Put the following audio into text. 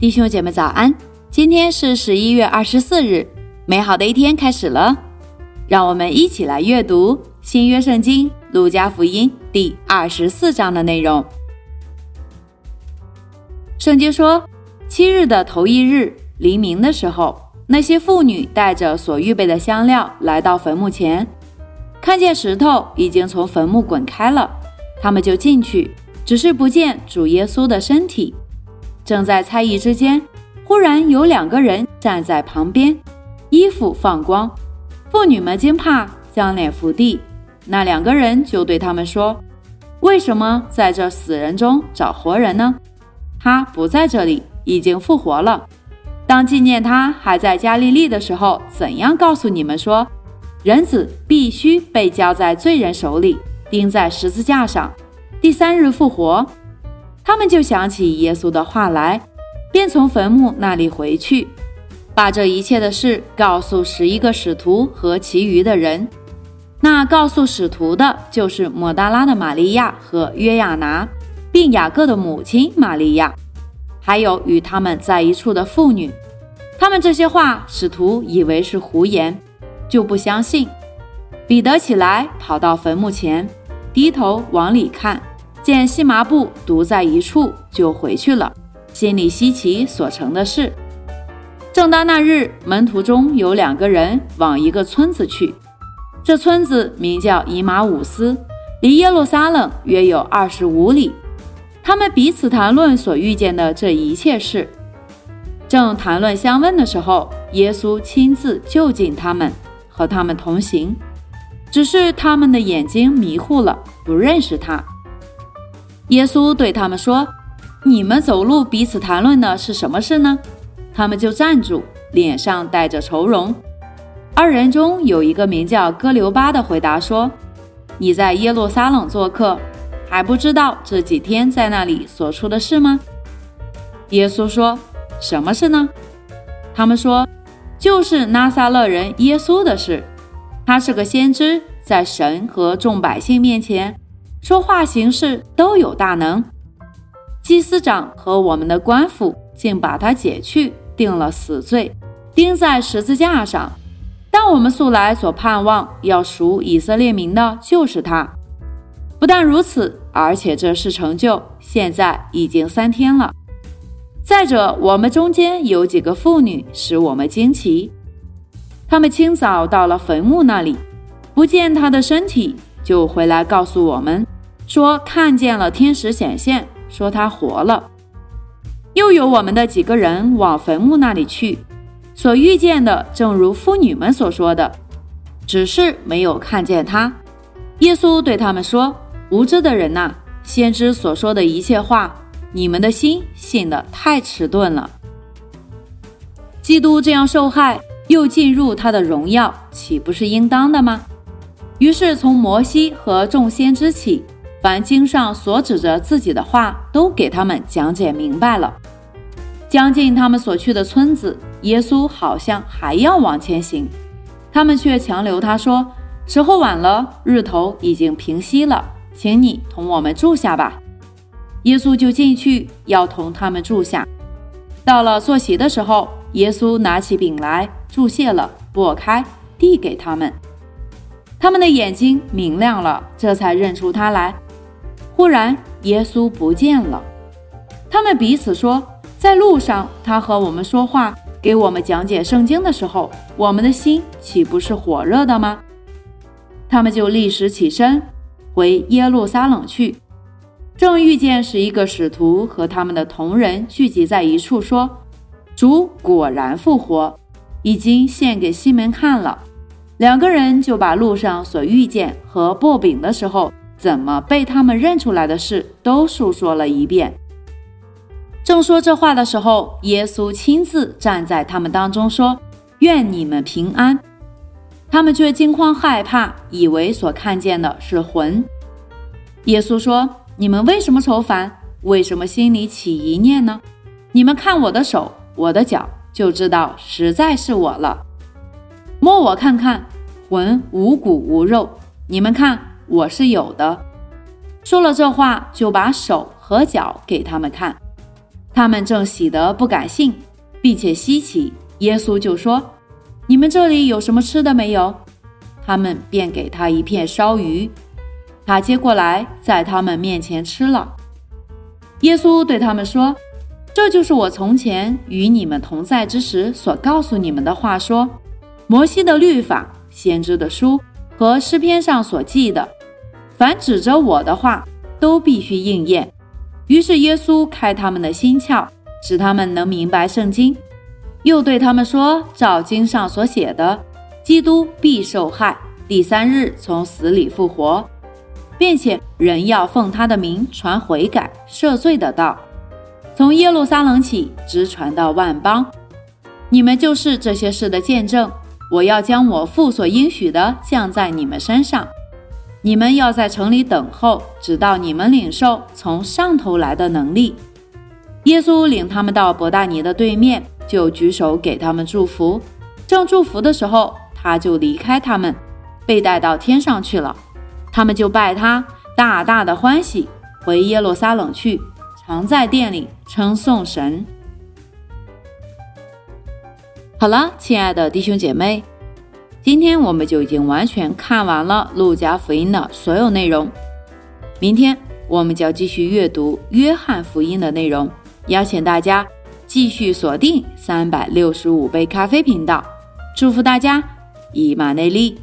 弟兄姐妹早安！今天是十一月二十四日，美好的一天开始了。让我们一起来阅读新约圣经路加福音第二十四章的内容。圣经说，七日的头一日黎明的时候，那些妇女带着所预备的香料来到坟墓前，看见石头已经从坟墓滚开了，他们就进去，只是不见主耶稣的身体。正在猜疑之间，忽然有两个人站在旁边，衣服放光。妇女们惊怕，将脸伏地。那两个人就对他们说：“为什么在这死人中找活人呢？他不在这里，已经复活了。当纪念他还在加利利的时候，怎样告诉你们说，人子必须被交在罪人手里，钉在十字架上，第三日复活？”他们就想起耶稣的话来，便从坟墓那里回去。把这一切的事告诉十一个使徒和其余的人。那告诉使徒的，就是抹大拉的玛利亚和约亚拿，并雅各的母亲玛利亚，还有与他们在一处的妇女。他们这些话，使徒以为是胡言，就不相信。彼得起来，跑到坟墓前，低头往里看，见细麻布独在一处，就回去了，心里稀奇所成的事。正当那日，门徒中有两个人往一个村子去，这村子名叫以马武斯，离耶路撒冷约有二十五里。他们彼此谈论所遇见的这一切事。正谈论相问的时候，耶稣亲自就近他们，和他们同行。只是他们的眼睛迷糊了，不认识他。耶稣对他们说：“你们走路彼此谈论的是什么事呢？”他们就站住，脸上带着愁容。二人中有一个名叫哥留巴的，回答说：“你在耶路撒冷做客，还不知道这几天在那里所出的事吗？”耶稣说：“什么事呢？”他们说：“就是拿撒勒人耶稣的事。他是个先知，在神和众百姓面前说话行事都有大能。祭司长和我们的官府竟把他解去。”定了死罪，钉在十字架上。但我们素来所盼望要赎以色列民的，就是他。不但如此，而且这事成就，现在已经三天了。再者，我们中间有几个妇女使我们惊奇。他们清早到了坟墓那里，不见他的身体，就回来告诉我们，说看见了天使显现，说他活了。又有我们的几个人往坟墓那里去，所遇见的正如妇女们所说的，只是没有看见他。耶稣对他们说：“无知的人呐，先知所说的一切话，你们的心信得太迟钝了。基督这样受害，又进入他的荣耀，岂不是应当的吗？”于是从摩西和众先知起。凡经上所指着自己的话，都给他们讲解明白了。将近他们所去的村子，耶稣好像还要往前行，他们却强留他说：“时候晚了，日头已经平息了，请你同我们住下吧。”耶稣就进去要同他们住下。到了坐席的时候，耶稣拿起饼来，注谢了，拨开，递给他们。他们的眼睛明亮了，这才认出他来。忽然，耶稣不见了。他们彼此说：“在路上，他和我们说话，给我们讲解圣经的时候，我们的心岂不是火热的吗？”他们就立时起身，回耶路撒冷去。正遇见十一个使徒和他们的同人聚集在一处，说：“主果然复活，已经献给西门看了。”两个人就把路上所遇见和薄饼的时候。怎么被他们认出来的事都述说了一遍。正说这话的时候，耶稣亲自站在他们当中说：“愿你们平安。”他们却惊慌害怕，以为所看见的是魂。耶稣说：“你们为什么愁烦？为什么心里起疑念呢？你们看我的手，我的脚，就知道实在是我了。摸我看看，魂无骨无肉。你们看。”我是有的。说了这话，就把手和脚给他们看。他们正喜得不敢信，并且稀奇。耶稣就说：“你们这里有什么吃的没有？”他们便给他一片烧鱼，他接过来，在他们面前吃了。耶稣对他们说：“这就是我从前与你们同在之时所告诉你们的话。说，摩西的律法、先知的书和诗篇上所记的，凡指着我的话，都必须应验。”于是耶稣开他们的心窍，使他们能明白圣经，又对他们说：“照经上所写的，基督必受害，第三日从死里复活，并且人要奉他的名传悔改、赦罪的道，从耶路撒冷起，直传到万邦。你们就是这些事的见证。我要将我父所应许的降在你们身上。”你们要在城里等候，直到你们领受从上头来的能力。耶稣领他们到伯大尼的对面，就举手给他们祝福。正祝福的时候，他就离开他们，被带到天上去了。他们就拜他，大大的欢喜，回耶路撒冷去，常在殿里称颂神。好了，亲爱的弟兄姐妹。今天我们就已经完全看完了《路加福音》的所有内容。明天我们将继续阅读《约翰福音》的内容。邀请大家继续锁定三百六十五杯咖啡频道。祝福大家，以马内利。